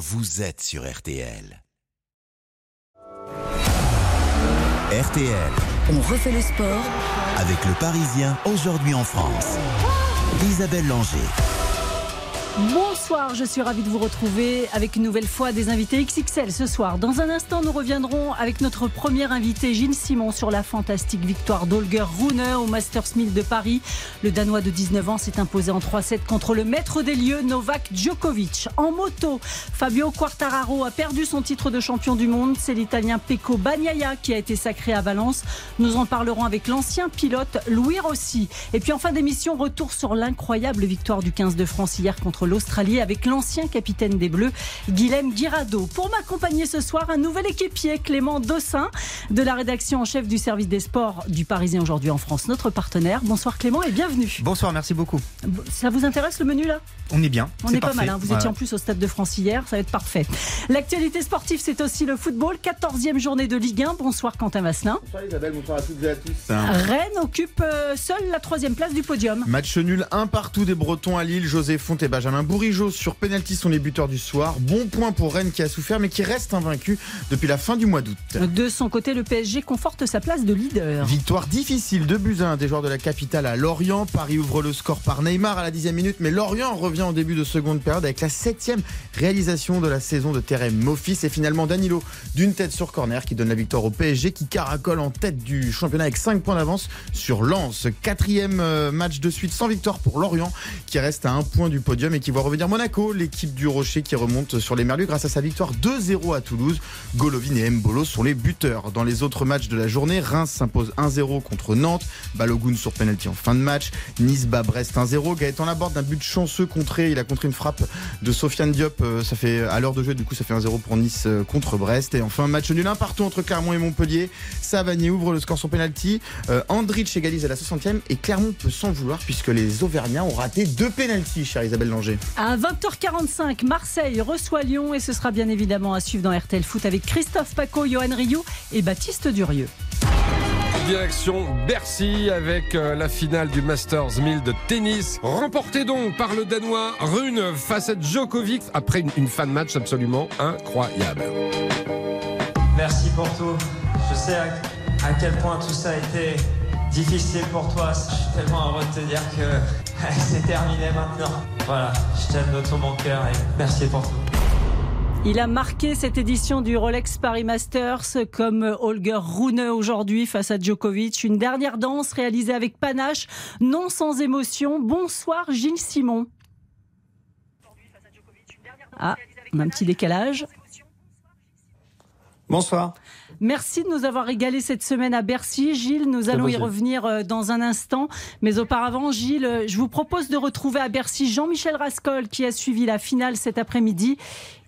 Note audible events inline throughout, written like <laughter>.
vous êtes sur RTL. RTL. On refait le sport avec le Parisien aujourd'hui en France. Isabelle Langer. Bonsoir, je suis ravie de vous retrouver avec une nouvelle fois des invités XXL ce soir. Dans un instant, nous reviendrons avec notre premier invité, Gilles Simon, sur la fantastique victoire d'Olger Rune au Masters 1000 de Paris. Le Danois de 19 ans s'est imposé en 3-7 contre le maître des lieux, Novak Djokovic. En moto, Fabio Quartararo a perdu son titre de champion du monde. C'est l'Italien Pecco Bagnaia qui a été sacré à Valence. Nous en parlerons avec l'ancien pilote Louis Rossi. Et puis en fin d'émission, retour sur l'incroyable victoire du 15 de France hier contre l'Australie avec l'ancien capitaine des Bleus, Guilhem Guirado. Pour m'accompagner ce soir, un nouvel équipier, Clément Dossin, de la rédaction en chef du service des sports du Parisien aujourd'hui en France, notre partenaire. Bonsoir Clément et bienvenue. Bonsoir, merci beaucoup. Ça vous intéresse le menu là? On est bien. On est, pas mal. Hein. Vous étiez en plus au Stade de France hier, ça va être parfait. L'actualité sportive, c'est aussi le football. 14e journée de Ligue 1. Bonsoir Quentin Vasselin. Bonsoir Isabelle, bonsoir à toutes et à tous. Rennes occupe euh, seule la troisième place du podium. Match nul un partout des Bretons à Lille. José Font et Benjamin Benjamin Bourigeau sur pénalty sont les buteurs du soir. Bon point pour Rennes qui a souffert mais qui reste invaincu depuis la fin du mois d'août. De son côté, le PSG conforte sa place de leader. Victoire difficile de buts des joueurs de la capitale à Lorient. Paris ouvre le score par Neymar à la dixième minute, mais Lorient revient en début de seconde période avec la septième réalisation de la saison de Terem Mofis et finalement Danilo d'une tête sur corner qui donne la victoire au PSG qui caracole en tête du championnat avec 5 points d'avance sur Lens. Quatrième euh, match de suite sans victoire pour Lorient qui reste à un point du podium qui voit revenir Monaco, l'équipe du Rocher qui remonte sur les Merlus grâce à sa victoire 2-0 à Toulouse. Golovin et Mbolo sont les buteurs. Dans les autres matchs de la journée, Reims s'impose 1-0 contre Nantes, Balogun sur penalty en fin de match, Nice bat Brest 1-0, Gaëtan Laborde d'un but chanceux contré, il a contré une frappe de Sofiane Diop, euh, ça fait à l'heure de jeu du coup ça fait 1-0 pour Nice euh, contre Brest et enfin match nul un partout entre Clermont et Montpellier. Savanier ouvre le score sur penalty, euh, Andrich égalise à la 60e et Clermont peut s'en vouloir puisque les Auvergnats ont raté deux penalties, chère Isabelle Langer. À 20h45, Marseille reçoit Lyon et ce sera bien évidemment à suivre dans RTL Foot avec Christophe Paco, Johan Rioux et Baptiste Durieux. Direction Bercy avec euh, la finale du Masters 1000 de tennis, remportée donc par le Danois Rune face à Djokovic après une, fin de match absolument incroyable. Merci pour tout. Je sais à quel point tout ça a été difficile pour toi. Je suis tellement heureux de te dire que <laughs> C'est terminé maintenant. Voilà, je t'aime de tout mon cœur et merci pour tout. Il a marqué cette édition du Rolex Paris Masters comme Holger Rune aujourd'hui face à Djokovic. Une dernière danse réalisée avec panache, non sans émotion. Bonsoir Gilles Simon. Ah, un petit décalage. Bonsoir. Merci de nous avoir régalé cette semaine à Bercy. Gilles, nous allons y revenir euh, dans un instant. Mais auparavant, Gilles, euh, je vous propose de retrouver à Bercy Jean-Michel Rascol qui a suivi la finale cet après-midi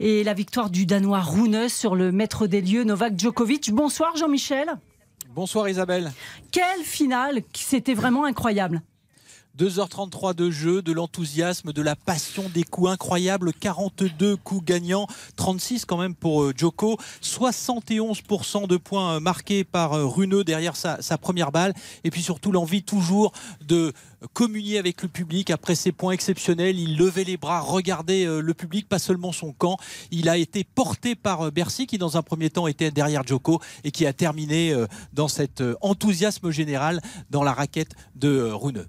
et la victoire du Danois Rune sur le maître des lieux Novak Djokovic. Bonsoir Jean-Michel. Bonsoir Isabelle. Quelle finale C'était vraiment incroyable. 2h33 de jeu, de l'enthousiasme, de la passion, des coups incroyables, 42 coups gagnants, 36 quand même pour euh, Joko, 71% de points euh, marqués par euh, Runeux derrière sa, première balle, et puis surtout l'envie toujours de communier avec le public après ses points exceptionnels. Il levait les bras, regardait le public, pas seulement son camp. Il a été porté par Bercy qui dans un premier temps était derrière Joko et qui a terminé dans cet enthousiasme général dans la raquette de Runeux.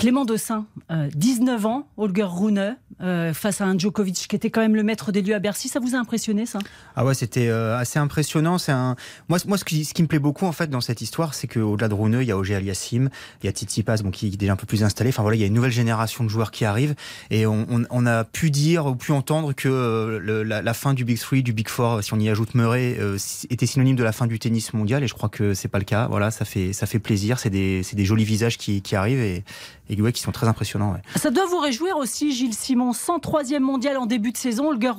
Clément Dossin, 19 euh, ans, Holger Rune, euh, face à un Djokovic qui était quand même le maître des lieux à Bercy. Ça vous a impressionné, ça? Ah ouais, c'était euh, assez impressionnant. C'est un... Moi, moi ce, qui, me plaît beaucoup, en fait, dans cette histoire, c'est qu'au-delà de Rune, il y a Auger Aliassim, il y a Titi Paz, qui est déjà un peu plus installé. Enfin voilà, il y a une nouvelle génération de joueurs qui arrivent. Et on, a pu dire ou pu entendre que la, fin du Big Three, du Big Four, si on y ajoute Murray, était synonyme de la fin du tennis mondial. Et je crois que c'est pas le cas. Voilà, ça fait, ça fait plaisir. C'est des, des jolis visages qui, qui arrivent. Et, et qui sont très impressionnants. Ça doit vous réjouir aussi, Gilles Simon, 103e mondial en début de saison. Holger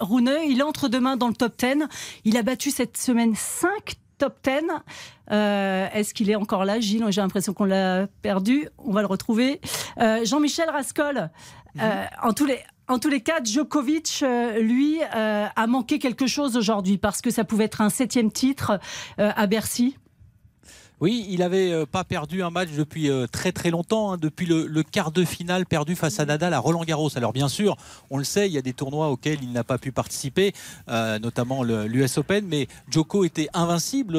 Rune, il entre demain dans le top 10. Il a battu cette semaine 5 top 10. Euh, est-ce qu'il est encore là, Gilles? J'ai l'impression qu'on l'a perdu. On va le retrouver. Euh, Jean-Michel Rascol, euh, en tous les. En tous les cas, Djokovic, lui, a manqué quelque chose aujourd'hui parce que ça pouvait être un septième titre à Bercy. Oui, il n'avait euh, pas perdu un match depuis euh, très très longtemps, hein, depuis le, quart de finale perdu face à Nadal à Roland Garros. Alors bien sûr, on le sait, il y a des tournois auxquels il n'a pas pu participer, euh, notamment l'US Open, mais Joko était invincible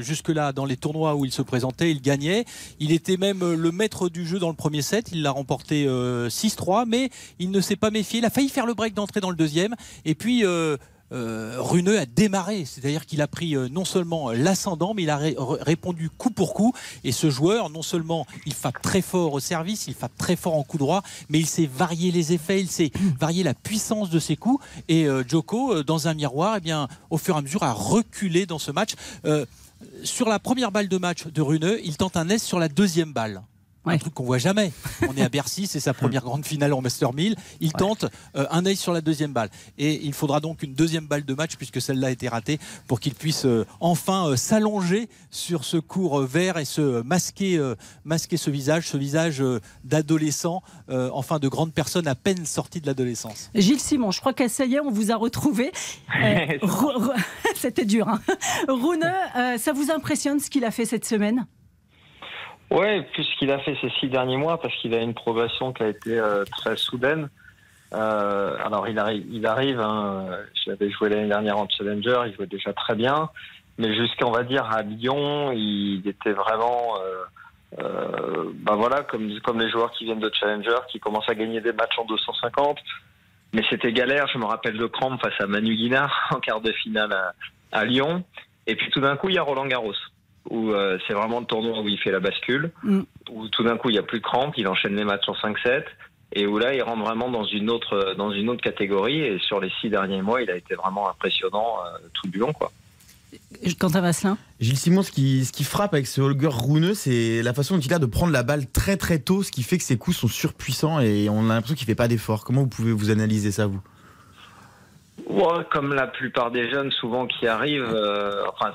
jusque-là dans les tournois où il se présentait, il gagnait. Il était même le maître du jeu dans le premier set, il l'a remporté 6-3, mais il ne s'est pas méfié. Il a failli faire le break d'entrée dans le deuxième, et puis euh, Runeux a démarré, c'est-à-dire qu'il a pris euh, non seulement l'ascendant, mais il a répondu coup pour coup. Et ce joueur, non seulement il frappe très fort au service, il frappe très fort en coup droit, mais il sait varier les effets, il sait <clears throat> varier la puissance de ses coups. Et euh, Joko, dans un miroir, eh bien, au fur et à mesure, a reculé dans ce match. sur la première balle de match de Runeux, il tente un S sur la deuxième balle un truc qu'on voit jamais. On est à Bercy, c'est sa première grande finale en Master 1000. Il tente euh, un œil sur la deuxième balle. Et il faudra donc une deuxième balle de match, puisque celle-là a été ratée, pour qu'il puisse euh, enfin euh, s'allonger sur ce cours vert et se masquer, masquer ce visage, ce visage d'adolescent, enfin de grande personne à peine sortie de l'adolescence. Gilles Simon, je crois qu'à ça y est, on vous a retrouvé. <laughs> <laughs> C'était dur. Hein Rune, ça vous impressionne ce qu'il a fait cette semaine? Ouais, plus ce qu'il a fait ces six derniers mois, parce qu'il a une progression qui a été euh, très soudaine. Euh, alors il arrive, il arrive. Hein, J'avais joué l'année dernière en Challenger, il jouait déjà très bien, mais jusqu'à on va dire à Lyon, il était vraiment, euh, euh, bah voilà, comme comme les joueurs qui viennent de Challenger, qui commencent à gagner des matchs en 250. Mais c'était galère. Je me rappelle de Cramp face à Manu Guinard <laughs> en quart de finale à, à Lyon. Et puis tout d'un coup, il y a Roland Garros où euh, c'est vraiment le tournoi où il fait la bascule, mm. où tout d'un coup il n'y a plus de crampes, il enchaîne les matchs en 5-7, et où là il rentre vraiment dans une autre dans une autre catégorie. Et sur les six derniers mois, il a été vraiment impressionnant euh, tout du long, quoi. Quentin Vasselin? Gilles Simon, ce qui, ce qui frappe avec ce Holger Rune, c'est la façon dont il a de prendre la balle très très tôt, ce qui fait que ses coups sont surpuissants et on a l'impression qu'il fait pas d'effort. Comment vous pouvez vous analyser ça, vous? Ouais, comme la plupart des jeunes souvent qui arrivent, euh, enfin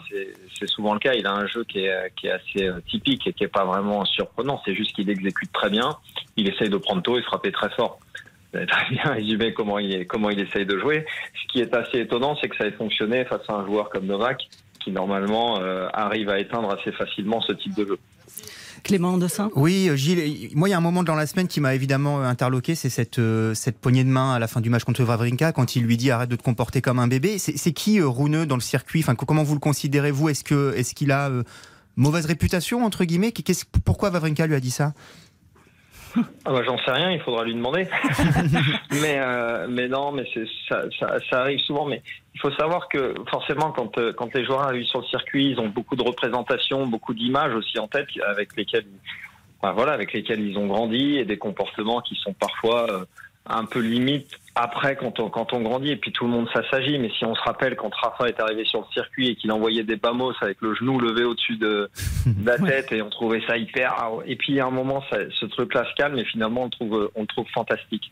c'est souvent le cas, il a un jeu qui est, qui est assez euh, typique et qui est pas vraiment surprenant, c'est juste qu'il exécute très bien, il essaye de prendre tôt et frapper très fort. Vous très bien résumé comment il, comment il essaye de jouer. Ce qui est assez étonnant, c'est que ça ait fonctionné face à un joueur comme Novak, qui normalement euh, arrive à éteindre assez facilement ce type de jeu. Clément Dossin Oui, euh, Gilles, moi il y a un moment dans la semaine qui m'a évidemment euh, interloqué, c'est cette, euh, cette poignée de main à la fin du match contre Wawrinka quand il lui dit arrête de te comporter comme un bébé. C'est qui Rouneux dans le circuit? Enfin, Comment vous le considérez vous Est-ce qu'il est qu'il a mauvaise réputation entre guillemets? Pourquoi Wawrinka lui a dit ça? Ah bah, J'en sais rien, il faudra lui demander. <laughs> mais, euh, mais non, mais ça, ça, ça, arrive souvent. Mais il faut savoir que forcément, quand, euh, quand les joueurs arrivent sur le circuit, ils ont beaucoup de représentations, beaucoup d'images aussi en tête avec lesquelles, enfin, voilà, avec lesquelles ils ont grandi et des comportements qui sont parfois euh, un peu limite après quand on, quand on grandit et puis tout le monde s'assagit mais si on se rappelle quand Rafa est arrivé sur le circuit et qu'il envoyait des bamos avec le genou levé au-dessus de, la <laughs> tête et on trouvait ça hyper et puis à un moment ça, ce truc là se calme et finalement on le trouve on le trouve fantastique.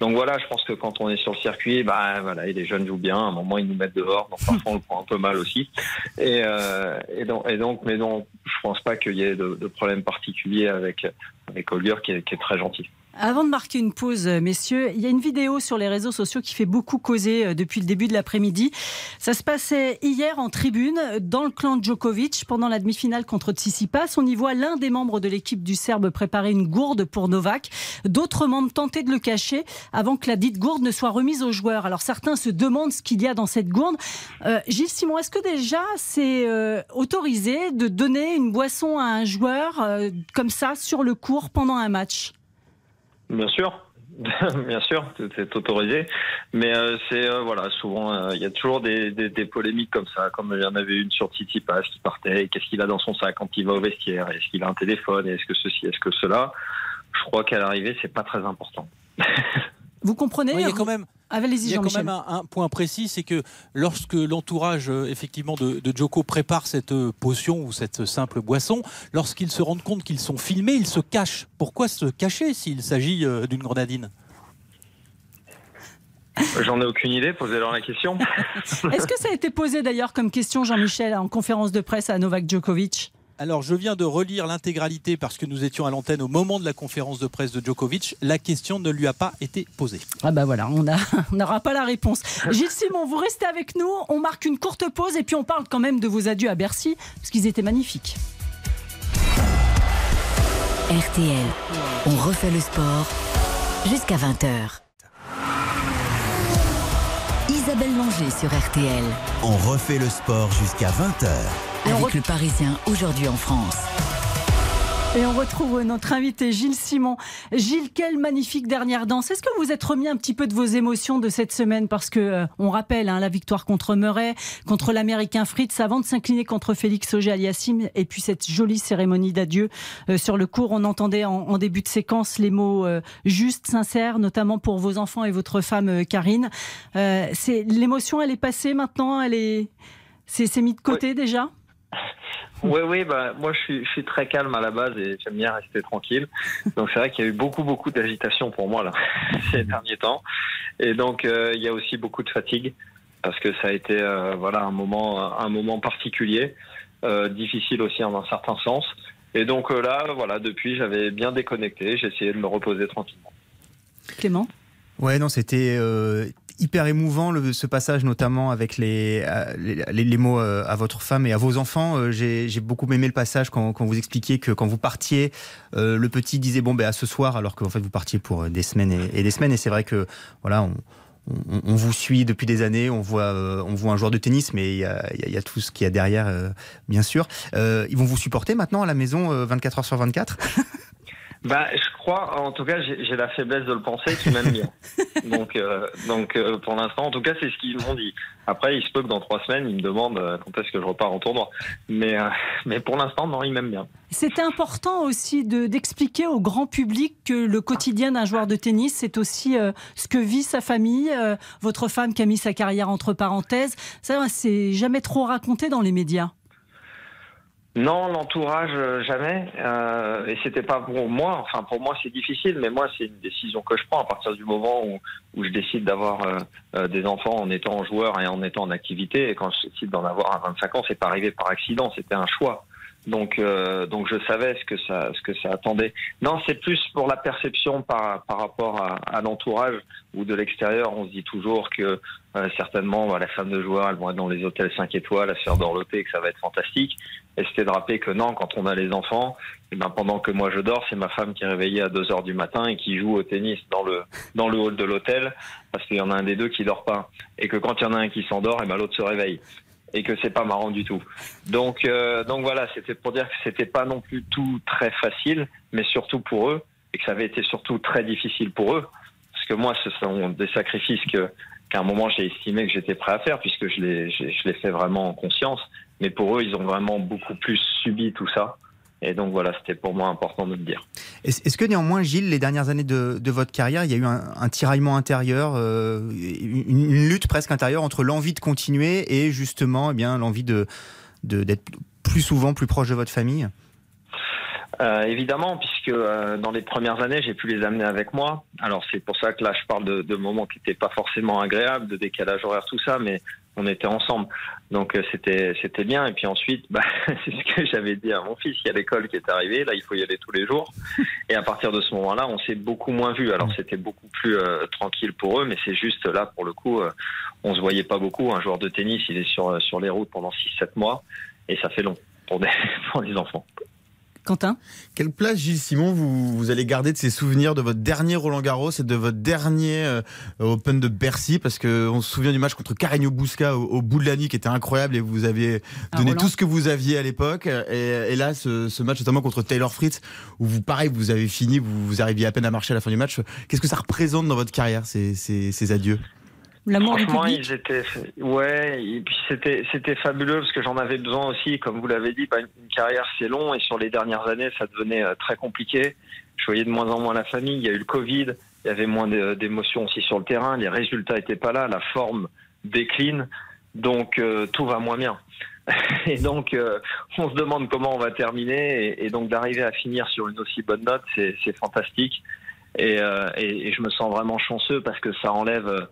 Donc voilà je pense que quand on est sur le circuit bah voilà et les jeunes jouent bien à un moment ils nous mettent dehors donc parfois on le prend un peu mal aussi. Et, euh, et donc et donc mais non je pense pas qu'il y ait de, de problème particulier avec avec Oliver qui est, qui est très gentil avant de marquer une pause, euh, messieurs, il y a une vidéo sur les réseaux sociaux qui fait beaucoup causer euh, depuis le début de l'après-midi. Ça se passait hier en tribune dans le clan Djokovic pendant la demi-finale contre Tsitsipas. On y voit l'un des membres de l'équipe du Serbe préparer une gourde pour Novak. D'autres membres tentaient de le cacher avant que la dite gourde ne soit remise aux joueurs. Alors certains se demandent ce qu'il y a dans cette gourde. Euh, Gilles Simon, est-ce que déjà c'est autorisé de donner une boisson à un joueur comme ça sur le court pendant un match? Bien sûr. <laughs> Bien sûr, c'est autorisé, mais euh, c'est euh, voilà, souvent euh, il y a toujours des, polémiques comme ça, comme il y en avait une sur Titi Pass qui partait, qu'est-ce qu'il a dans son sac quand il va au vestiaire, est-ce qu'il a un téléphone, est-ce que ceci, est-ce que cela? Je crois qu'à l'arrivée, c'est pas très important. <laughs> Vous comprenez Il y a quand même, il y a quand même un, point précis, c'est que lorsque l'entourage euh, effectivement de, Joko prépare cette euh, potion ou cette simple boisson, lorsqu'ils se rendent compte qu'ils sont filmés, ils se cachent. Pourquoi se cacher s'il s'agit euh, d'une grenadine? J'en ai aucune idée, posez-leur la question. <laughs> Est-ce que ça a été posé d'ailleurs comme question, Jean-Michel, en conférence de presse à Novak Djokovic? Alors, je viens de relire l'intégralité parce que nous étions à l'antenne au moment de la conférence de presse de Djokovic. La question ne lui a pas été posée. Ah bah voilà, on <laughs> n'aura pas la réponse. Gilles Simon, vous restez avec nous. On marque une courte pause et puis on parle quand même de vos adieux à Bercy parce qu'ils étaient magnifiques. RTL, on refait le sport jusqu'à 20h. Isabelle Langer sur RTL. On refait le sport jusqu'à 20h. Avec le Parisien aujourd'hui en France. Et on retrouve notre invité Gilles Simon. Gilles, quelle magnifique dernière danse. Est-ce que vous êtes remis un petit peu de vos émotions de cette semaine? Parce que euh, on rappelle hein, la victoire contre Murray, contre l'Américain Fritz, avant de s'incliner contre Félix Auger-Aliassime, et puis cette jolie cérémonie d'adieu euh, sur le cours. On entendait en, début de séquence les mots euh, justes, sincères, notamment pour vos enfants et votre femme Karine. c'est l'émotion, elle est passée maintenant, elle est, c'est mis de côté déjà? <laughs> Oui, oui, bah, moi je suis, très calme à la base et j'aime bien rester tranquille. Donc c'est vrai qu'il y a eu beaucoup, beaucoup d'agitation pour moi là, <laughs> ces derniers temps. Et donc euh, il y a aussi beaucoup de fatigue parce que ça a été euh, voilà un moment, un moment particulier, euh, difficile aussi en un certain sens. Et donc là, voilà, depuis j'avais bien déconnecté, j'ai essayé de me reposer tranquillement. Clément? Ouais, non, c'était hyper émouvant le, ce passage, notamment avec les, euh, les, les, mots euh, à votre femme et à vos enfants. Euh, j'ai beaucoup aimé le passage quand, quand, vous expliquiez que quand vous partiez, le petit disait bon ben à ce soir, alors qu'en fait vous partiez pour des semaines et, des semaines. Et c'est vrai que voilà, on, on, vous suit depuis des années, on voit, on voit un joueur de tennis, mais il y a, y a, tout ce qu'il y a derrière, bien sûr. ils vont vous supporter maintenant à la maison 24 heures sur 24 Bah, je crois, en tout cas, j'ai la faiblesse de le penser qu'ils m'aiment bien. <laughs> donc, euh, donc euh, pour l'instant, en tout cas, c'est ce qu'ils m'ont dit. Après, il se peut que dans trois semaines, ils me demandent euh, quand est-ce que je repars en tournoi. Mais, mais pour l'instant, non, ils m'aiment bien. C'était important aussi d'expliquer au grand public que le quotidien d'un joueur de tennis, c'est aussi ce que vit sa famille, votre femme qui a mis sa carrière entre parenthèses. Ça, c'est jamais trop raconté dans les médias. Non, l'entourage euh, jamais. Euh, et c'était pas pour moi. Enfin, pour moi, c'est difficile, mais moi, c'est une décision que je prends à partir du moment où, où je décide d'avoir euh, euh, des enfants en étant joueur et en étant en activité. Et quand je décide d'en avoir à 25 ans, c'est pas arrivé par accident. C'était un choix. Donc, euh, donc je savais ce que ça, ce que ça attendait. Non, c'est plus pour la perception par, par rapport à, à l'entourage ou de l'extérieur. On se dit toujours que euh, certainement, bah, la femme de joueur, elles vont être dans les hôtels 5 étoiles, à se faire dorloter, que ça va être fantastique. Et c'était de rappeler que non, quand on a les enfants, et eh ben pendant que moi je dors, c'est ma femme qui est réveillée à 2 heures du matin et qui joue au tennis dans le dans le hall de l'hôtel, parce qu'il y en a un des deux qui dort pas, et que quand il y en a un qui s'endort, et eh ben l'autre se réveille. Et que c'est pas marrant du tout. Donc, euh, donc voilà, c'était pour dire que c'était pas non plus tout très facile, mais surtout pour eux, et que ça avait été surtout très difficile pour eux, parce que moi, ce sont des sacrifices que qu'à un moment j'ai estimé que j'étais prêt à faire, puisque je l'ai je l'ai fait vraiment en conscience. Mais pour eux, ils ont vraiment beaucoup plus subi tout ça. Et donc voilà, c'était pour moi important de le dire. Est-ce que néanmoins, Gilles, les dernières années de, votre carrière, il y a eu un, tiraillement intérieur, euh, une, lutte presque intérieure entre l'envie de continuer et justement eh bien l'envie de d'être plus souvent plus proche de votre famille? Euh, évidemment, puisque euh, dans les premières années, j'ai pu les amener avec moi. Alors c'est pour ça que là, je parle de, moments qui n'étaient pas forcément agréables, de décalage horaire, tout ça, mais on était ensemble. Donc euh, c'était c'était bien. Et puis ensuite, bah, <laughs> c'est ce que j'avais dit à mon fils. Il y a l'école qui est arrivée. Là, il faut y aller tous les jours. Et à partir de ce moment-là, on s'est beaucoup moins vu. Alors c'était beaucoup plus tranquille pour eux, mais c'est juste là pour le coup, on se voyait pas beaucoup. Un joueur de tennis, il est sur sur les routes pendant 6-7 mois, et ça fait long pour des <laughs> pour les enfants. Quentin Quelle place, Gilles Simon, vous, vous, allez garder de ces souvenirs de votre dernier Roland Garros et de votre dernier euh, Open de Bercy? Parce qu'on se souvient du match contre Carreño Busca au, bout de la nuit qui était incroyable et vous aviez donné tout ce que vous aviez à l'époque. Et, là, ce, match notamment contre Taylor Fritz, où vous, pareil, vous avez fini, vous, vous arriviez à peine à marcher à la fin du match. Qu'est-ce que ça représente dans votre carrière, ces, ces, ces adieux? L'amour du public. ils étaient, ouais, et puis c'était, c'était fabuleux parce que j'en avais besoin aussi. Comme vous l'avez dit, bah, une carrière c'est long et sur les dernières années, ça devenait euh, très compliqué. Je voyais de moins en moins la famille. Il y a eu le Covid, il y avait moins d'émotions aussi sur le terrain. Les résultats étaient pas là, la forme décline, donc euh, tout va moins bien. <laughs> Et donc, euh, on se demande comment on va terminer. Et, donc, d'arriver à finir sur une aussi bonne note, c'est, fantastique. Et, et, et, je me sens vraiment chanceux parce que ça enlève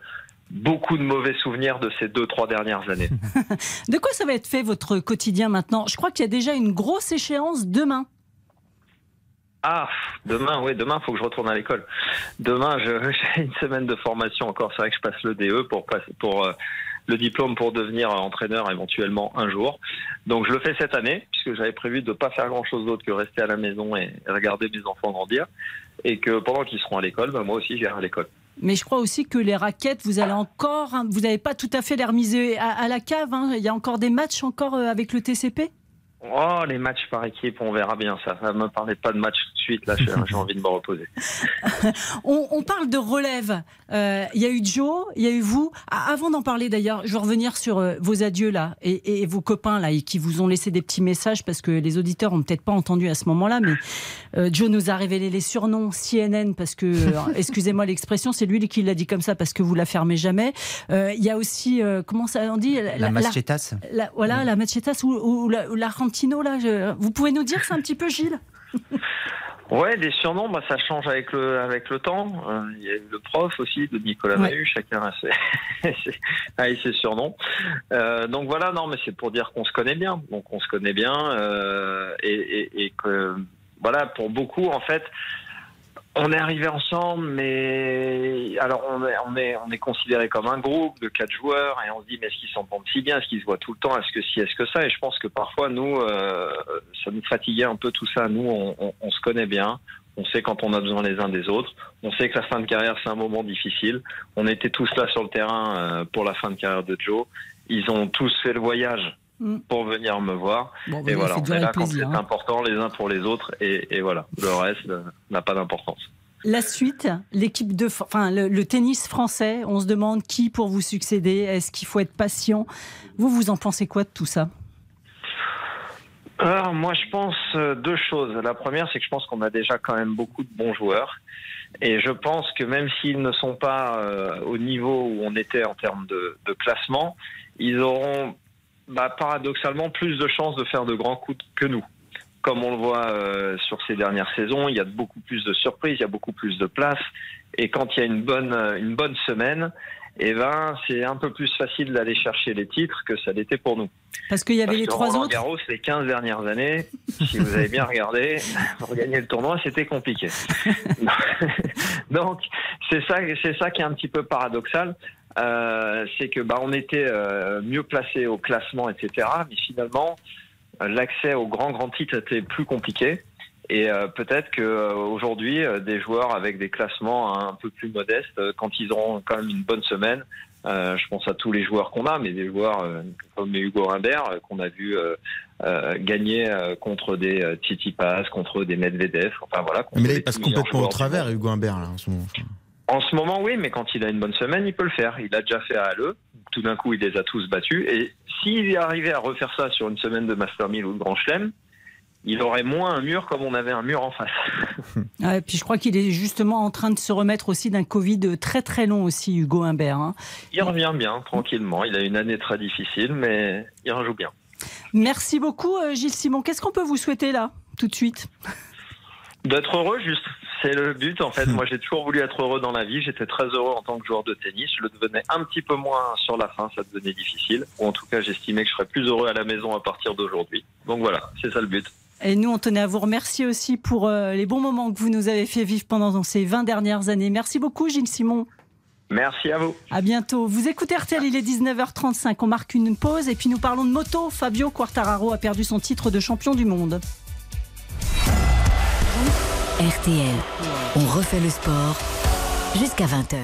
beaucoup de mauvais souvenirs de ces deux, trois dernières années. <laughs> de quoi ça va être fait votre quotidien maintenant? Je crois qu'il y a déjà une grosse échéance demain. Ah, demain, oui, demain, il faut que je retourne à l'école. Demain, <laughs> j'ai une semaine de formation encore. C'est vrai que je passe le DE pour, pour euh, le diplôme pour devenir entraîneur éventuellement un jour. Donc je le fais cette année, puisque j'avais prévu de ne pas faire grand-chose d'autre que rester à la maison et regarder mes enfants grandir. Et que pendant qu'ils seront à l'école, ben, moi aussi j'irai à l'école. Mais je crois aussi que les raquettes, vous allez encore, hein, vous n'avez pas tout à fait les remiser à, la cave. Hein. Il y a encore des matchs encore euh, avec le TCP Oh, les matchs par équipe, on verra bien ça. Ne me parlez pas de match tout de suite, là, j'ai envie de me reposer. <laughs> on, parle de relève. Euh, il y a eu Joe, il y a eu vous. Avant d'en parler d'ailleurs, je veux revenir sur euh, vos adieux là et, vos copains là qui vous ont laissé des petits messages parce que les auditeurs ont peut-être pas entendu à ce moment-là, mais euh, Joe nous a révélé les surnoms CNN parce que, <laughs> excusez-moi l'expression, c'est lui qui l'a dit comme ça parce que vous la fermez jamais. Il y a aussi, comment ça on dit La, la machetas. voilà, la machetas ou, ou la, la là. Vous pouvez nous dire ça un petit peu, Gilles? Ouais, des surnoms, bah, ça change avec le avec le temps. Euh, il y a le prof aussi de Nicolas ouais. chacun a <laughs> ses, surnoms. Euh, donc voilà, non, mais c'est pour dire qu'on se connaît bien. Donc on se connaît bien euh, et, et, que voilà, pour beaucoup en fait, on est arrivé ensemble, mais alors on est, on est, on est considéré comme un groupe de quatre joueurs et on se dit mais est-ce qu'ils s'entendent si bien, est-ce qu'ils se voient tout le temps, est-ce que si, est-ce que ça? Et je pense que parfois nous, euh, ça nous fatiguait un peu tout ça. Nous, on, on, se connaît bien, on sait quand on a besoin les uns des autres, on sait que la fin de carrière c'est un moment difficile. On était tous là sur le terrain euh, pour la fin de carrière de Joe. Ils ont tous fait le voyage mm. pour venir me voir. et voilà, on est là quand c'est hein. important les uns pour les autres et, et voilà, le reste euh, n'a pas d'importance. La suite, l'équipe de, enfin le, tennis français, on se demande qui pour vous succéder. Est-ce qu'il faut être patient? Vous, vous en pensez quoi de tout ça? Alors, moi, je pense euh, deux choses. La première, c'est que je pense qu'on a déjà quand même beaucoup de bons joueurs. Et je pense que même s'ils ne sont pas euh, au niveau où on était en termes de, classement, ils auront bah, paradoxalement plus de chances de faire de grands coups que nous comme on le voit euh, sur ces dernières saisons, il y a beaucoup plus de surprises, il y a beaucoup plus de places. Et quand il y a une bonne, euh, une bonne semaine, eh ben, c'est un peu plus facile d'aller chercher les titres que ça l'était pour nous. Parce qu'il y avait les trois Roland autres. Garros, les 15 dernières années, si vous avez bien regardé, <laughs> pour gagner le tournoi, c'était compliqué. <laughs> Donc, c'est ça, c'est ça qui est un petit peu paradoxal. Euh, c'est que bah, on était euh, mieux placé au classement, etc. Mais finalement, l'accès aux grands grands titres était plus compliqué. Et euh, peut-être que euh, aujourd'hui, euh, des joueurs avec des classements un peu plus modestes, quand ils auront quand même une bonne semaine, je pense à tous les joueurs qu'on a, mais des joueurs comme Hugo Rimbert qu'on a vu gagner contre des Titi Pass, contre des Medvedev. Enfin voilà. Mais là, il passe complètement au travers, Hugo Rimbert là, en ce moment. En ce moment, oui, mais quand il a une bonne semaine, il peut le faire. Il a déjà fait à Halle. Tout d'un coup, il les a tous battus. Et s'il est arrivé à refaire ça sur une semaine de Master 1000 ou de Grand Chelem, il aurait moins un mur comme on avait un mur en face. <laughs> et puis je crois qu'il est justement en train de se remettre aussi d'un Covid très très long aussi, Hugo Humbert. Hein. Il revient bien, tranquillement. Il a une année très difficile, mais il rejoue bien. Merci beaucoup, euh, Gilles Simon. Qu'est-ce qu'on peut vous souhaiter là, tout de suite? D'être heureux, juste. C'est le but, en fait. <laughs> Moi, j'ai toujours voulu être heureux dans la vie. J'étais très heureux en tant que joueur de tennis. Je le devenais un petit peu moins sur la fin. Ça devenait difficile. Ou en tout cas, j'estimais que je serais plus heureux à la maison à partir d'aujourd'hui. Donc voilà, c'est ça le but. Et nous, on tenait à vous remercier aussi pour euh, les bons moments que vous nous avez fait vivre pendant ces 20 dernières années. Merci beaucoup, Gilles Simon. Merci à vous. À bientôt. Vous écoutez RTL, il est 19h35. On marque une pause et puis nous parlons de moto. Fabio Quartararo a perdu son titre de champion du monde. RTL, on refait le sport jusqu'à 20h.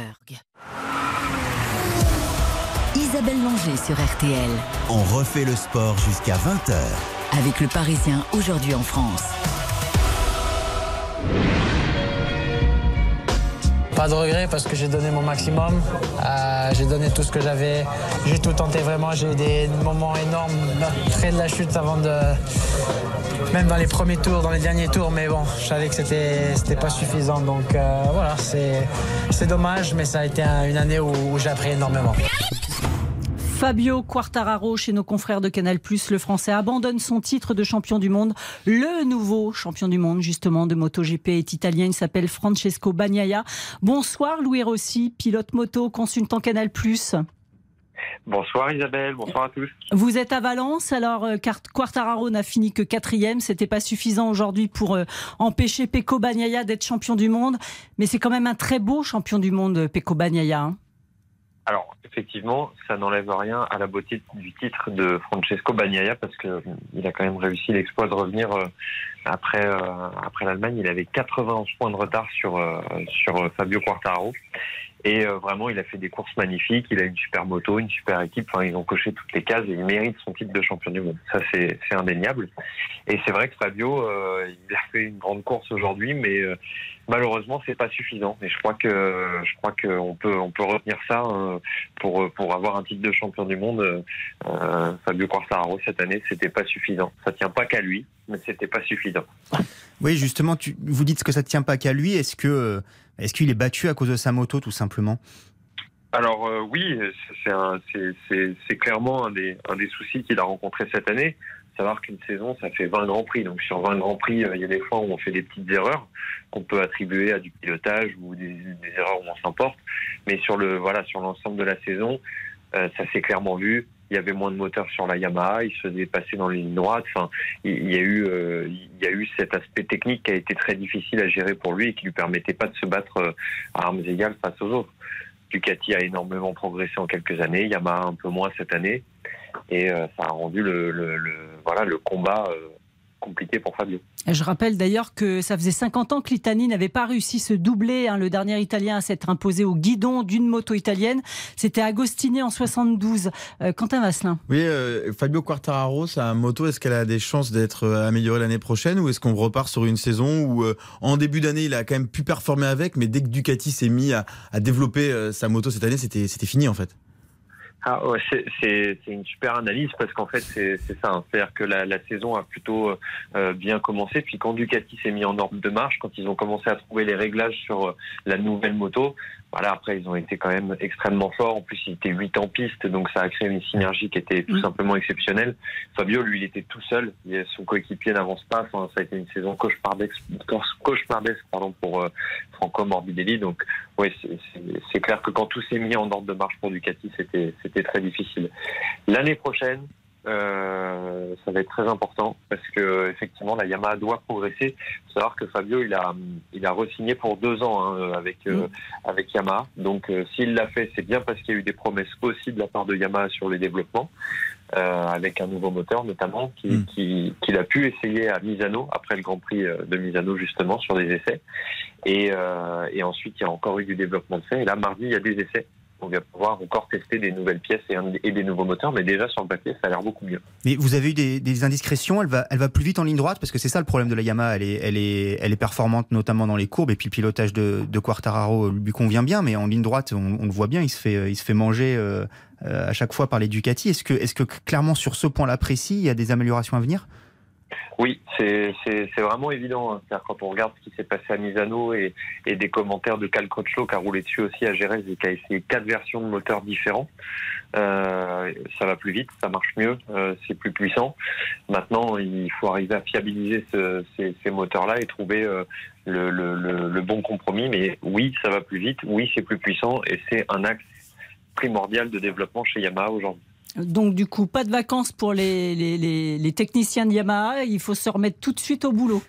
Isabelle Langer sur RTL. On refait le sport jusqu'à 20h. Avec le Parisien aujourd'hui en France. Pas de regret parce que j'ai donné mon maximum. Euh, j'ai donné tout ce que j'avais. J'ai tout tenté vraiment. J'ai eu des moments énormes près de la chute avant de. Même dans les premiers tours, dans les derniers tours, mais bon, je savais que c'était, c'était pas suffisant. Donc euh, voilà, c'est, c'est dommage, mais ça a été une année où, où j'ai appris énormément. Fabio Quartararo chez nos confrères de Canal+, le français abandonne son titre de champion du monde. Le nouveau champion du monde justement de MotoGP est italien, il s'appelle Francesco Bagnaia. Bonsoir Louis Rossi, pilote moto, consultant Canal+. Bonsoir Isabelle, bonsoir à tous. Vous êtes à Valence, alors euh, Quartararo n'a fini que quatrième, c'était pas suffisant aujourd'hui pour euh, empêcher Pecco Bagnaia d'être champion du monde, mais c'est quand même un très beau champion du monde, Pecco Bagnaia. Hein. Alors, effectivement, ça n'enlève rien à la beauté du titre de Francesco Bagnaia parce que il a quand même réussi l'exploit de revenir euh, après euh, après l'Allemagne. Il avait 91 points de retard sur euh, sur Fabio Quartararo et vraiment il a fait des courses magnifiques. Il a une super moto, une super équipe. Enfin, ils ont coché toutes les cases et il mérite son titre de champion du monde. Ça c'est indéniable. Et c'est vrai que Fabio, il a fait une grande course aujourd'hui, mais malheureusement c'est pas suffisant. Et je crois que je crois qu'on peut on peut retenir ça pour pour avoir un titre de champion du monde. Euh, Fabio Quartararo cette année c'était pas suffisant. Ça tient pas qu'à lui, mais c'était pas suffisant. Oui justement, tu, vous dites que ça tient pas qu'à lui. Est-ce que est-ce qu'il est battu à cause de sa moto tout simplement? Alors euh, oui, c'est clairement un des, soucis qu'il a rencontré cette année savoir qu'une saison, ça fait 20 grands prix. Donc sur 20 grands prix, euh, il y a des fois où on fait des petites erreurs qu'on peut attribuer à du pilotage ou des, erreurs où on s'emporte. Mais sur le voilà, sur l'ensemble de la saison, euh, ça s'est clairement vu. Il y avait moins de moteurs sur la Yamaha, il se faisait passer dans les lignes droites. Enfin, il y a eu, euh, il y a eu cet aspect technique qui a été très difficile à gérer pour lui et qui lui permettait pas de se battre à armes égales face aux autres. Ducati a énormément progressé en quelques années, Yamaha un peu moins cette année, et ça a rendu le, le, le voilà le combat euh, compliqué pour Fabio. Je rappelle d'ailleurs que ça faisait 50 ans que l'Italie n'avait pas réussi ce doublé. Hein, le dernier Italien à s'être imposé au guidon d'une moto italienne, c'était Agostini en 72. Euh, Quentin Vasselin. Oui, euh, Fabio Quartararo, sa moto, est-ce qu'elle a des chances d'être améliorée l'année prochaine ou est-ce qu'on repart sur une saison où en début d'année il a quand même pu performer avec, mais dès que Ducati s'est mis à, à développer sa moto cette année, c'était fini en fait? Ah, ouais, c'est une super analyse parce qu'en fait c'est ça, hein. c'est-à-dire que la, la, saison a plutôt euh, bien commencé. Puis quand Ducati s'est mis en ordre de marche, quand ils ont commencé à trouver les réglages sur euh, la nouvelle moto, voilà, après, ils ont été quand même extrêmement forts. En plus, il était 8 en piste, donc ça a créé une synergie qui était tout mm. simplement exceptionnelle. Fabio, lui, il était tout seul. Son coéquipier n'avance pas. Enfin, ça a été une saison cauchemardesque, cauchemardesque pardon, pour euh, Franco Morbidelli. Donc, oui, c'est clair que quand tout s'est mis en ordre de marche pour Ducati, c'était très difficile. L'année prochaine, euh, ça va être très important parce que effectivement la Yamaha doit progresser. Il faut savoir que Fabio il a il a re-signé pour deux ans hein, avec euh, avec Yamaha. Donc euh, s'il l'a fait, c'est bien parce qu'il y a eu des promesses aussi de la part de Yamaha sur les développements. avec un nouveau moteur notamment qu'il mm. qui, qu'il a pu essayer à Misano après le Grand Prix de Misano justement sur des essais et, et ensuite il y a encore eu du développement de fait et là mardi il y a des essais on va pouvoir encore tester des nouvelles pièces et, des nouveaux moteurs, mais déjà sur le papier, ça a l'air beaucoup mieux. Mais vous avez eu des, indiscrétions, elle va, plus vite en ligne droite, parce que c'est ça le problème de la Yamaha, elle est, performante notamment dans les courbes, et puis le pilotage de, Quartararo lui convient bien, mais en ligne droite, on, le voit bien, il se fait, manger euh, euh, à chaque fois par les Ducati. Est-ce que clairement sur ce point-là précis, il y a des améliorations à venir? Oui, c'est vraiment évident. Hein. Quand on regarde ce qui s'est passé à Misano et, des commentaires de Cal Crutchlow qui a roulé dessus aussi à Jerez et qui a essayé quatre versions de moteurs différents, euh, ça va plus vite, ça marche mieux, euh, c'est plus puissant. Maintenant, il faut arriver à fiabiliser ce, ces, moteurs-là et trouver euh, le bon compromis. Mais oui, ça va plus vite, oui, c'est plus puissant et c'est un axe primordial de développement chez Yamaha aujourd'hui. Donc du coup, pas de vacances pour les, les, techniciens de Yamaha, il faut se remettre tout de suite au boulot.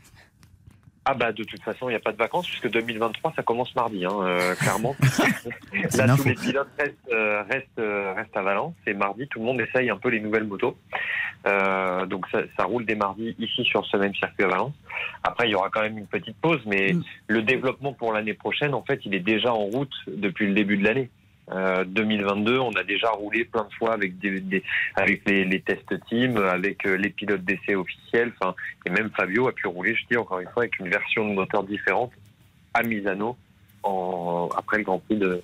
Ah bah de toute façon, il n'y a pas de vacances puisque 2023, ça commence mardi, hein, euh, clairement. <laughs> Là, tous les pilotes restent, euh, euh, restent, à Valence. C'est mardi, tout le monde essaye un peu les nouvelles motos. donc ça, ça, roule des mardis ici sur ce même circuit à Valence. Après, il y aura quand même une petite pause, mais mm. le développement pour l'année prochaine, en fait, il est déjà en route depuis le début de l'année. 2022, euh, on a déjà roulé plein de fois avec des, avec les, tests team, avec euh, les pilotes d'essai officiels. Enfin, et même Fabio a pu rouler, je dis encore une fois, avec une version de moteur différente à Misano en, après le Grand Prix de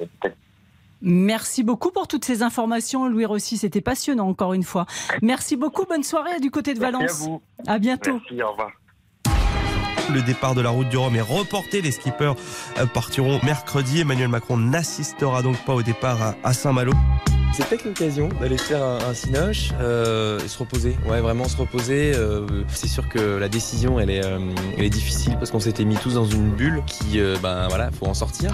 Merci beaucoup pour toutes ces informations, Louis Rossi. C'était passionnant, encore une fois. Merci beaucoup. Bonne soirée du côté de Valence. À, à bientôt. Merci, au revoir. Le départ de la route du Rhum est reporté. Les skippers euh, partiront mercredi. Emmanuel Macron n'assistera donc pas au départ à Saint-Malo. C'est peut-être l'occasion d'aller faire un, un cinoche euh, et se reposer. Ouais, vraiment se reposer. Euh, c'est sûr que la décision, elle est, elle est difficile parce qu'on s'était mis tous dans une bulle qui, ben voilà, faut en sortir.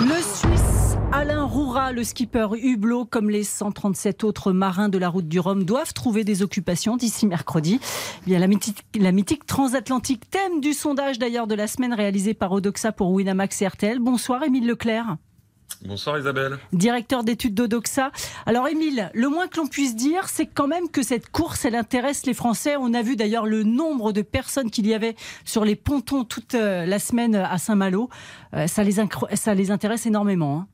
Le Suisse Alain Roura, le skipper Hublot, comme les 137 autres marins de la route du Rhum, doivent trouver des occupations d'ici mercredi. A la mythique, la mythique transatlantique, thème du sondage d'ailleurs de la semaine réalisé par Odoxa pour Winamax et RTL. Bonsoir Émile Leclerc. Bonsoir Isabelle. Directeur d'études d'Odoxa. Alors Émile, le moins que l'on puisse dire, c'est quand même que cette course, elle intéresse les Français. On a vu d'ailleurs le nombre de personnes qu'il y avait sur les pontons toute euh, la semaine à Saint-Malo. Euh, ça, les ça les intéresse énormément. Hein.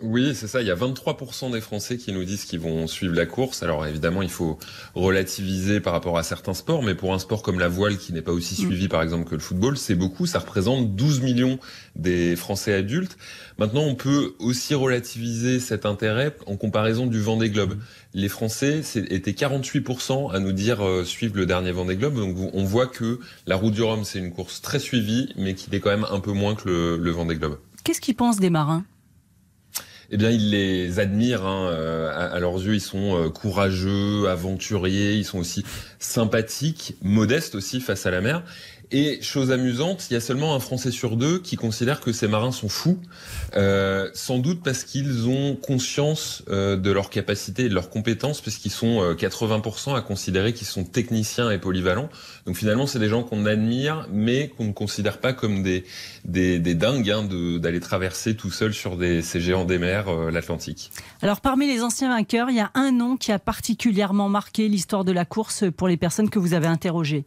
Oui, c'est ça. Il y a 23% des Français qui nous disent qu'ils vont suivre la course. Alors évidemment, il faut relativiser par rapport à certains sports, mais pour un sport comme la voile qui n'est pas aussi mm. suivi par exemple que le football, c'est beaucoup. Ça représente 12 millions des Français adultes. Maintenant, on peut aussi relativiser cet intérêt en comparaison du Vendée Globe. Mm. Les Français étaient 48% à nous dire euh, suivre le dernier Vendée Globe. Donc on voit que la Route du Rhum, c'est une course très suivie, mais qui est quand même un peu moins que le, le Vendée Globe. Qu'est-ce qu'ils pensent des marins? Eh bien, ils les admirent. Hein, euh, à, leurs yeux, ils sont euh, courageux, aventuriers. Ils sont aussi sympathiques, modestes aussi face à la mer. Et chose amusante, il y a seulement un Français sur deux qui considère que ces marins sont fous, euh, sans doute parce qu'ils ont conscience euh, de leur capacité et de leurs compétences, puisqu'ils sont 80% euh, à considérer qu'ils sont techniciens et polyvalents. Donc finalement, c'est des gens qu'on admire, mais qu'on ne considère pas comme des des, des dingues hein, d'aller traverser tout seul sur des, ces géants des mers euh, l'Atlantique. Alors parmi les anciens vainqueurs, il y a un nom qui a particulièrement marqué l'histoire de la course pour les personnes que vous avez interrogées.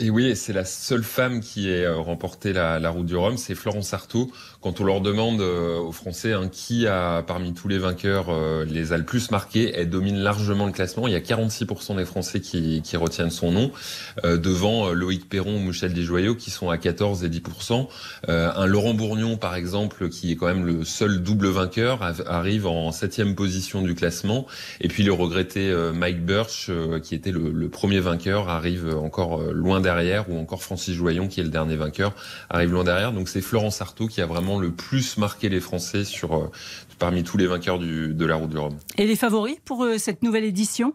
Et oui, c'est la seule femme qui ait euh, remporté la, la route du Rhum, c'est Florence Artaud. Quand on leur demande euh, aux Français hein, qui a parmi tous les vainqueurs euh, les a le plus marqués, elle domine largement le classement. Il y a 46% des Français qui, qui retiennent son nom, devant Loïc Perron ou Michel Desjoyaux qui sont à 14 et 10%. un Laurent Bourgnon, par exemple, qui est quand même le seul double vainqueur, arrive en septième position du classement. Et puis le regretté Mike Birch, qui était le, le, premier vainqueur, arrive encore loin derrière, ou encore Francis Joyon, qui est le dernier vainqueur, arrive loin derrière. Donc c'est Florence Artaud qui a vraiment le plus marqué les Français sur, euh, parmi tous les vainqueurs du, de la Route du Rhum. Et les favoris pour euh, cette nouvelle édition?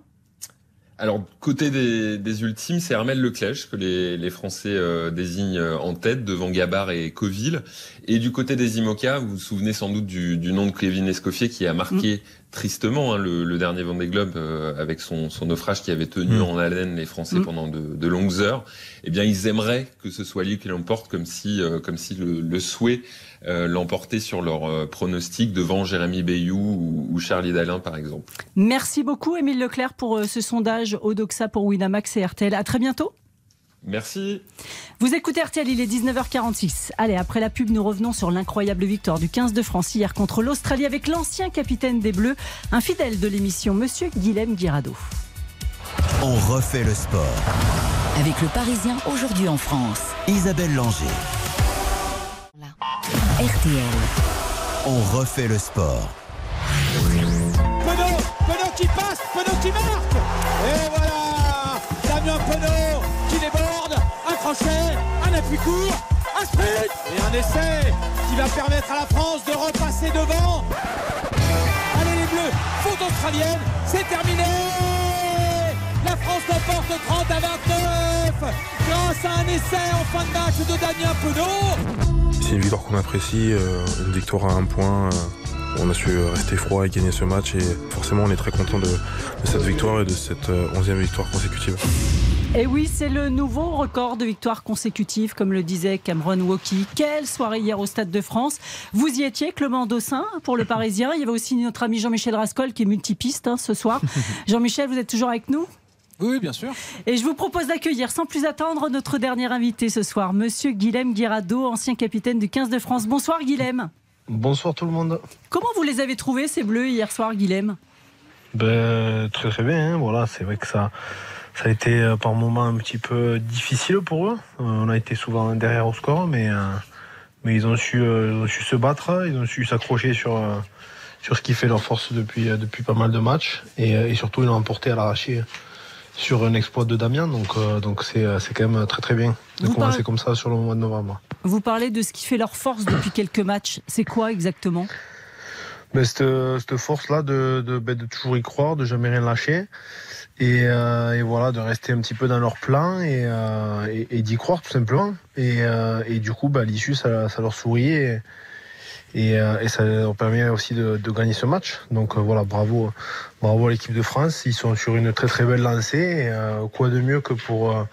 Alors, côté des, des ultimes, c'est Hermel Leclèche que les, les Français euh, désignent en tête devant Gabard et Coville. Et du côté des IMOCA, vous vous souvenez sans doute du, du nom de Kevin Escoffier qui a marqué mm tristement hein, le, le, dernier Vendée Globe euh, avec son, son, naufrage qui avait tenu mm. en haleine les Français mm. pendant de, de, longues heures. Eh bien, ils aimeraient que ce soit lui qui l'emporte, comme si, euh, comme si le, le souhait euh, l'emportait sur leur pronostic devant Jérémy Bayou ou, ou, Charlie Dalin, par exemple. Merci beaucoup, Émile Leclerc, pour ce sondage Odoxa pour Winamax et RTL. À très bientôt. Merci. Vous écoutez RTL, il est 19h46. Allez, après la pub, nous revenons sur l'incroyable victoire du 15 de France hier contre l'Australie avec l'ancien capitaine des Bleus, un fidèle de l'émission, Monsieur Guilhem Guirado. On refait le sport. Avec le Parisien aujourd'hui en France. Isabelle Langer. RTL. On refait le sport. Penaud, Penaud qui passe, Penaud qui marque. Et voilà, un appui court, un sprint et un essai qui va permettre à la France de repasser devant. Allez les Bleus, faute australienne, c'est terminé La France l'emporte 30 à 29 grâce à un essai en fin de match de Damien Penaud. C'est une victoire qu'on apprécie, euh, une victoire à un point. On a su rester froid et gagner ce match et forcément on est très content de, de cette victoire et de cette euh, onzième victoire consécutive. Et oui, c'est le nouveau record de victoires consécutives, comme le disait Cameron Woki. Quelle soirée hier au Stade de France. Vous y étiez, Clément Dossin, pour le Parisien. Il y avait aussi notre ami Jean-Michel Rascol, qui est multipiste hein, ce soir. <laughs> Jean-Michel, vous êtes toujours avec nous? Oui, bien sûr. Et je vous propose d'accueillir sans plus attendre notre dernier invité ce soir, Monsieur Guilhem Guirado, ancien capitaine du 15 de France. Bonsoir Guilhem. Bonsoir tout le monde. Comment vous les avez trouvés ces bleus hier soir, Guilhem? Ben, Très très bien. Hein. Voilà, c'est vrai que ça, ça a été euh, par moments un petit peu difficile pour eux. Euh, on a été souvent derrière au score, mais, euh, mais ils, ont su, ils ont su se battre, ils ont su s'accrocher sur, sur ce qui fait leur force depuis, depuis pas mal de matchs. Et, et surtout, ils l'ont emporté à l'arraché sur un exploit de Damien. Donc donc c'est quand même très très bien de Vous commencer comme ça sur le mois de novembre. Vous parlez de ce qui fait leur force depuis quelques matchs. C'est quoi exactement? Ben, cette, cette force-là de, de, ben, de toujours y croire, de jamais rien lâcher et, euh, et, voilà de rester un petit peu dans leur plan et, euh, et, et d'y croire tout simplement et, euh, du coup bah, l'issue ça, ça, leur sourit et, ça leur permet aussi de, de gagner ce match. Donc voilà, bravo, bravo à l'équipe de France. Ils sont sur une très très belle lancée. Et, quoi de mieux que pour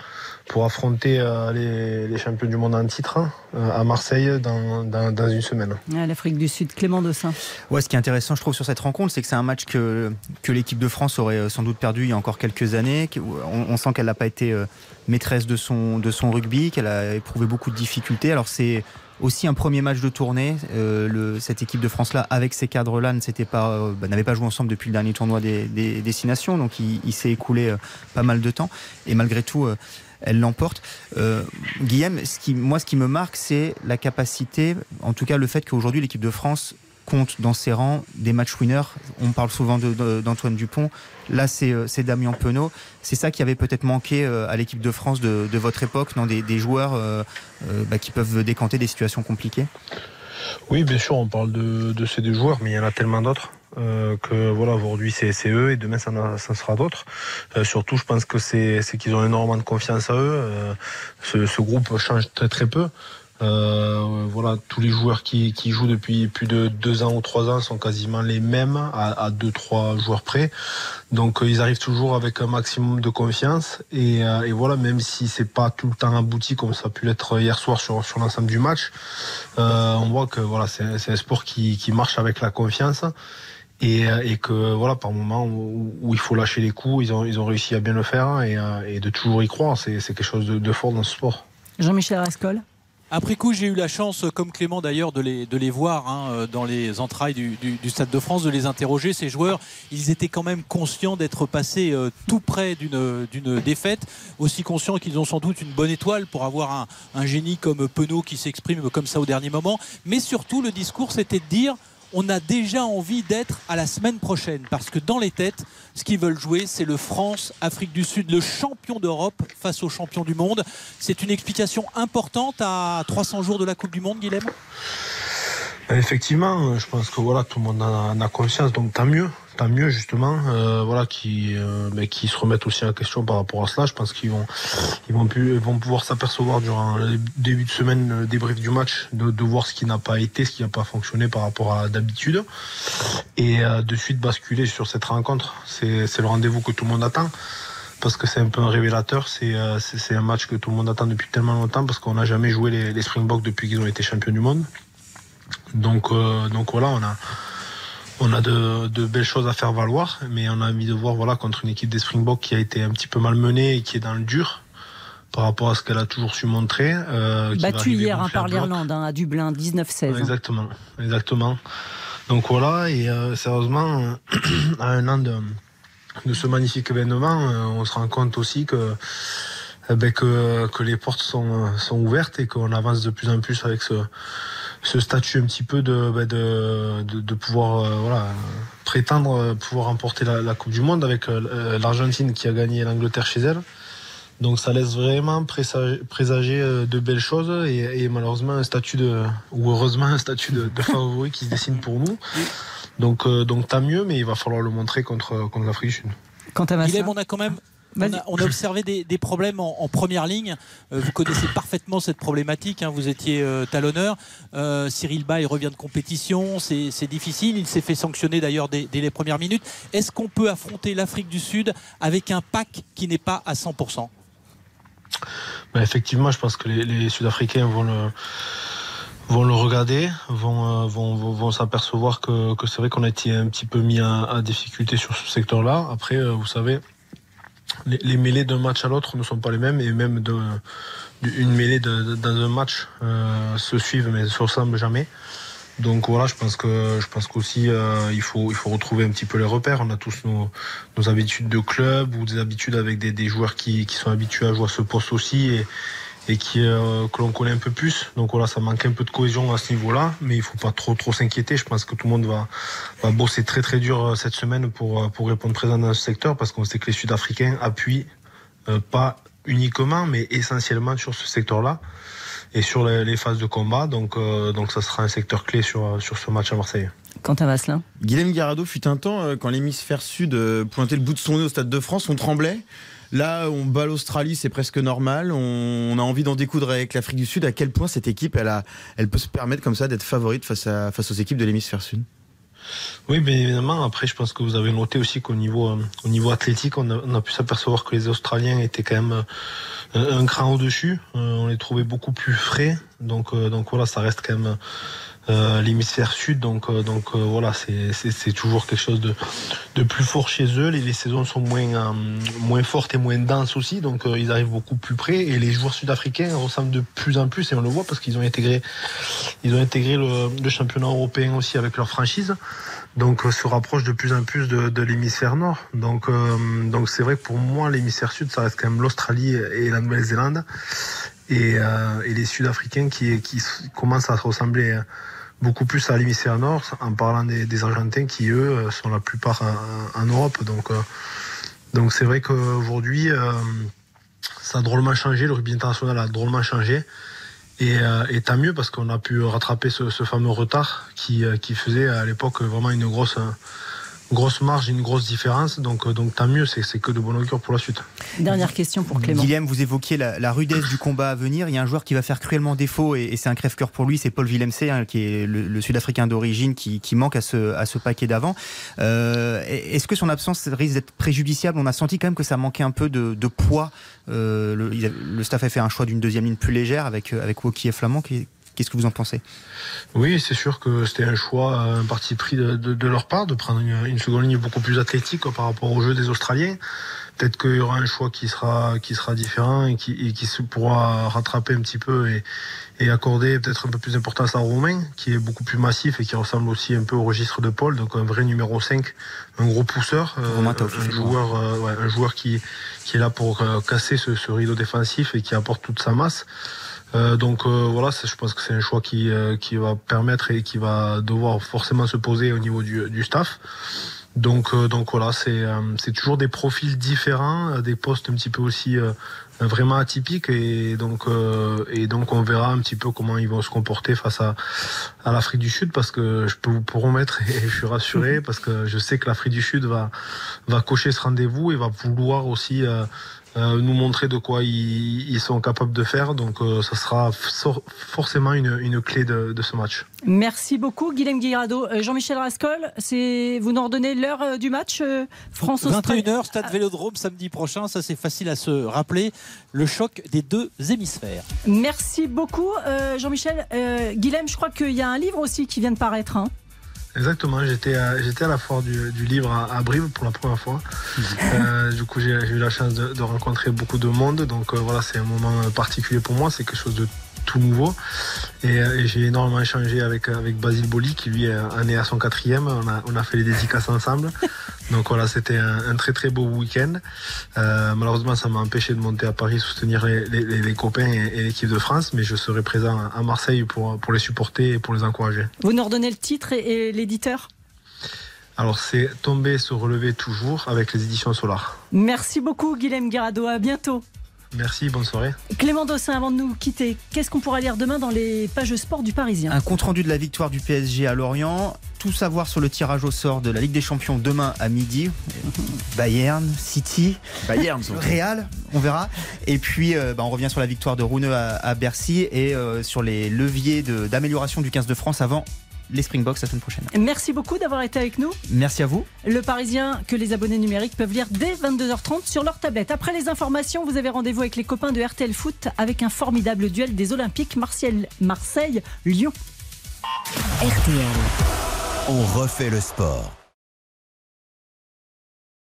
pour affronter euh, les, les, champions du monde en titre hein, euh, à Marseille dans, dans, dans une semaine. L'Afrique du Sud, Clément Dossin. Ouais, ce qui est intéressant, je trouve, sur cette rencontre, c'est que c'est un match que, que l'équipe de France aurait euh, sans doute perdu il y a encore quelques années. On, on sent qu'elle n'a pas été maîtresse de son, de son rugby, qu'elle a éprouvé beaucoup de difficultés. Alors c'est aussi un premier match de tournée. Euh, le, cette équipe de France-là, avec ces cadres-là, ne s'était pas, euh, bah, n'avait pas joué ensemble depuis le dernier tournoi des, des destinations, donc il, il s'est écoulé euh, pas mal de temps. Et malgré tout, elle l'emporte. Euh, Guillaume, ce qui, moi, ce qui me marque, c'est la capacité, en tout cas le fait qu'aujourd'hui l'équipe de France compte dans ses rangs des match winners. On parle souvent d'Antoine Dupont. Là, c'est Damien Penaud. C'est ça qui avait peut-être manqué à l'équipe de France de, votre époque, non des, joueurs euh, bah, qui peuvent décanter des situations compliquées? Oui, bien sûr, on parle de, ces deux joueurs, mais il y en a tellement d'autres. Euh, que voilà aujourd'hui c'est eux et demain ça, sera d'autres. Euh, surtout je pense que c'est qu'ils ont énormément de confiance à eux. Euh, ce, ce, groupe change très très peu. Euh, voilà, tous les joueurs qui, qui, jouent depuis plus de deux ans ou trois ans sont quasiment les mêmes à, à deux trois joueurs près. Donc ils arrivent toujours avec un maximum de confiance et, et voilà, même si c'est pas tout le temps abouti comme ça a pu l'être hier soir sur, sur l'ensemble du match, on voit que voilà c'est un sport qui, qui marche avec la confiance. Et, euh, et, que voilà par moment où, où, il faut lâcher les coups ils ont, ils ont réussi à bien le faire et, euh, et de toujours y croire c'est quelque chose de, de, fort dans ce sport Jean-Michel Rascol après coup, j'ai eu la chance, comme Clément d'ailleurs, de les, voir hein, euh, dans les entrailles du, Stade de France, de les interroger. Ces joueurs, ils étaient quand même conscients d'être passés euh, tout près d'une défaite, aussi conscients qu'ils ont sans doute une bonne étoile pour avoir un, un génie comme Penaud qui s'exprime comme ça au dernier moment. Mais surtout, le discours, c'était de dire on a déjà envie d'être à la semaine prochaine parce que dans les têtes, ce qu'ils veulent jouer, c'est le France-Afrique du Sud, le champion d'Europe face au champion du monde. C'est une explication importante à 300 jours de la Coupe du Monde, Guilhem? Effectivement, je pense que voilà, tout le monde en a conscience, donc tant mieux tant mieux justement euh, voilà qui euh, mais qui se remettent aussi en question par rapport à cela je pense qu'ils vont ils vont plus vont pouvoir s'apercevoir durant le début de semaine le débrief du match de, voir ce qui n'a pas été ce qui n'a pas fonctionné par rapport à d'habitude et euh, de suite basculer sur cette rencontre c'est c'est le rendez-vous que tout le monde attend parce que c'est un peu un révélateur. C'est euh, un match que tout le monde attend depuis tellement longtemps parce qu'on n'a jamais joué les, Springboks depuis qu'ils ont été champions du monde. Donc euh, donc voilà, on a on a de, de, belles choses à faire valoir, mais on a envie de voir voilà contre une équipe des Springboks qui a été un petit peu malmenée et qui est dans le dur par rapport à ce qu'elle a toujours su montrer. Euh, Battu hier hein, par l'Irlande hein, à Dublin, 19-16. Hein. Exactement, exactement. Donc voilà, et euh, sérieusement, <clears throat> à un an de, de ce magnifique événement, euh, on se rend compte aussi que, eh ben, que, que les portes sont, sont ouvertes et qu'on avance de plus en plus avec ce ce statut un petit peu de, bah, de, de, de, pouvoir euh, voilà, prétendre euh, pouvoir remporter la, la, Coupe du Monde avec euh, l'Argentine qui a gagné l'Angleterre chez elle. Donc ça laisse vraiment présager, présager de belles choses et, et, malheureusement un statut de ou heureusement un statut de, de favori qui se dessine pour nous. Donc donc tant mieux, mais il va falloir le montrer contre contre l'Afrique du Sud. Quant à Guilhem, on a quand même on a, on a, observé des, des problèmes en, en, première ligne. Euh, vous connaissez parfaitement cette problématique. Hein. Vous étiez euh, talonneur. Euh, Cyril Bay revient de compétition. C'est difficile. Il s'est fait sanctionner d'ailleurs dès, dès, les premières minutes. Est-ce qu'on peut affronter l'Afrique du Sud avec un pack qui n'est pas à 100% ben Effectivement, je pense que les, les Sud-Africains vont le vont le regarder, vont, vont, vont, vont s'apercevoir que, que c'est vrai qu'on a été un petit peu mis à, à difficulté sur ce secteur-là. Après, vous savez, les, mêlées d'un match à l'autre ne sont pas les mêmes et même une mêlée dans un match euh, se suivent mais ne se jamais. Donc voilà, je pense que je qu'aussi euh, il faut il retrouver un petit peu les repères. On a tous nos, habitudes de club ou des habitudes avec des, joueurs qui, sont habitués à jouer à ce poste aussi et qui euh, que l'on connaît un peu plus. Donc voilà, ça manque un peu de cohésion à ce niveau-là, mais il faut pas trop trop s'inquiéter. Je pense que tout le monde va, va bosser très très dur euh, cette semaine pour euh, pour répondre présent dans ce secteur parce qu'on sait que les Sud-Africains appuient euh, pas uniquement, mais essentiellement sur ce secteur-là et sur les, les, phases de combat. Donc euh, donc ça sera un secteur clé sur sur ce match à Marseille. Quant à Vasselin Guilhem Garado fut un temps quand l'hémisphère sud pointait le bout de son nez au Stade de France, on tremblait. Là, on bat l'Australie, c'est presque normal. On, a envie d'en découdre avec l'Afrique du Sud. À quel point cette équipe, elle, a, elle peut se permettre comme ça d'être favorite face, aux équipes de l'hémisphère sud? Oui, bien évidemment. Après, je pense que vous avez noté aussi qu'au niveau, euh, athlétique, on a, on a pu s'apercevoir que les Australiens étaient quand même euh, un cran au-dessus. Euh, on les trouvait beaucoup plus frais. Donc, donc voilà, ça reste quand même euh, l'hémisphère sud. Donc, euh, donc euh, voilà, c'est toujours quelque chose de, de plus fort chez eux. Les, les saisons sont moins, moins fortes et moins denses aussi, donc ils arrivent beaucoup plus près. Et les joueurs sud-africains ressemblent de plus en plus, et on le voit parce qu'ils ont intégré, ils ont intégré le, championnat européen aussi avec leur franchise. Donc se rapproche de plus en plus de, l'hémisphère nord. Donc donc c'est vrai que pour moi l'hémisphère sud ça reste quand même l'Australie et la Nouvelle-Zélande et, et, les Sud-Africains qui, qui commencent à se ressembler beaucoup plus à l'hémisphère nord, en parlant des, Argentins qui, eux, sont la plupart en, Europe. Donc, euh, donc c'est vrai qu'aujourd'hui, euh, ça a drôlement changé, le rugby international a drôlement changé. Et, euh, tant mieux parce qu'on a pu rattraper ce, fameux retard qui, qui faisait à l'époque vraiment une grosse grosse marge, une grosse différence. Donc, euh, donc tant mieux, c'est que de bon augure pour la suite. Dernière question pour Clément. Guillaume, vous évoquiez la, rudesse du combat à venir. Il y a un joueur qui va faire cruellement défaut et, c'est un crève-cœur pour lui, c'est Paul Villemc, hein, qui est le, Sud-Africain d'origine, qui, manque à ce, à ce paquet d'avant. Euh, Est-ce que son absence risque d'être préjudiciable? On a senti quand même que ça manquait un peu de, poids. Euh, le, staff a fait un choix d'une deuxième ligne plus légère avec, avec Woki et Flamand. Qui, Qu'est-ce que vous en pensez? Oui, c'est sûr que c'était un choix, un parti pris de, leur part, de prendre une, seconde ligne beaucoup plus athlétique par rapport au jeu des Australiens. Peut-être qu'il y aura un choix qui sera, qui sera différent et qui, et qui se pourra rattraper un petit peu et, et accorder peut-être un peu plus d'importance à Romain, qui est beaucoup plus massif et qui ressemble aussi un peu au registre de Paul, donc un vrai numéro 5, un gros pousseur, euh, un, joueur, euh, ouais, un joueur qui, qui est là pour euh, casser ce, ce rideau défensif et qui apporte toute sa masse. Euh, donc euh, voilà, je pense que c'est un choix qui, euh, qui va permettre et qui va devoir forcément se poser au niveau du, du staff. Donc, donc voilà, c'est c'est toujours des profils différents, des postes un petit peu aussi vraiment atypiques et donc et donc on verra un petit peu comment ils vont se comporter face à à l'Afrique du Sud parce que je peux vous promettre <laughs> et je suis rassuré <laughs> parce que je sais que l'Afrique du Sud va va cocher ce rendez-vous et va vouloir aussi euh, nous montrer de quoi ils, sont capables de faire. Donc euh, ça sera forcément une, clé de, ce match. Merci beaucoup Guillaume Guirado. Euh, Jean-Michel Rascol, vous nous redonnez l'heure du match France-Australie? 21h, Stade Vélodrome samedi prochain, ça c'est facile à se rappeler. Le choc des deux hémisphères. Merci beaucoup Jean-Michel. Guillaume, je crois qu'il y a un livre aussi qui vient de paraître. Hein. Exactement, j'étais à, j'étais à la foire du, livre à, Brive pour la première fois. <laughs> Euh, du coup, j'ai, eu la chance de, rencontrer beaucoup de monde. Donc euh, voilà, c'est un moment particulier pour moi. C'est quelque chose de tout nouveau. Euh, et, j'ai énormément échangé avec, avec Basile Boli, qui lui est né à son quatrième. On a, on a fait les dédicaces ensemble. <laughs> Donc voilà, c'était un, très très beau week-end. Euh, malheureusement, ça m'a empêché de monter à Paris soutenir les, les, copains et, l'équipe de France, mais je serai présent à Marseille pour, pour les supporter et pour les encourager. Vous nous redonnez le titre et, l'éditeur? Alors c'est Tomber, se relever toujours avec les éditions Solar. Merci beaucoup Guilhem Guirado, à bientôt. Merci, bonne soirée. Clément Dossin, avant de nous quitter, qu'est-ce qu'on pourra lire demain dans les pages sport du Parisien Un compte-rendu de la victoire du PSG à Lorient. Tout savoir sur le tirage au sort de la Ligue des Champions demain à midi. <laughs> Bayern, City, Bayern, Real, on verra. Et puis, euh, bah, on revient sur la victoire de Rouneux à, Bercy et euh, sur les leviers d'amélioration du 15 de France avant les Springboks la semaine prochaine. Merci beaucoup d'avoir été avec nous. Merci à vous. Le Parisien que les abonnés numériques peuvent lire dès 22h30 sur leur tablette. Après les informations, vous avez rendez-vous avec les copains de RTL Foot avec un formidable duel des Olympiques Marseille-Lyon. RTL. On refait le sport.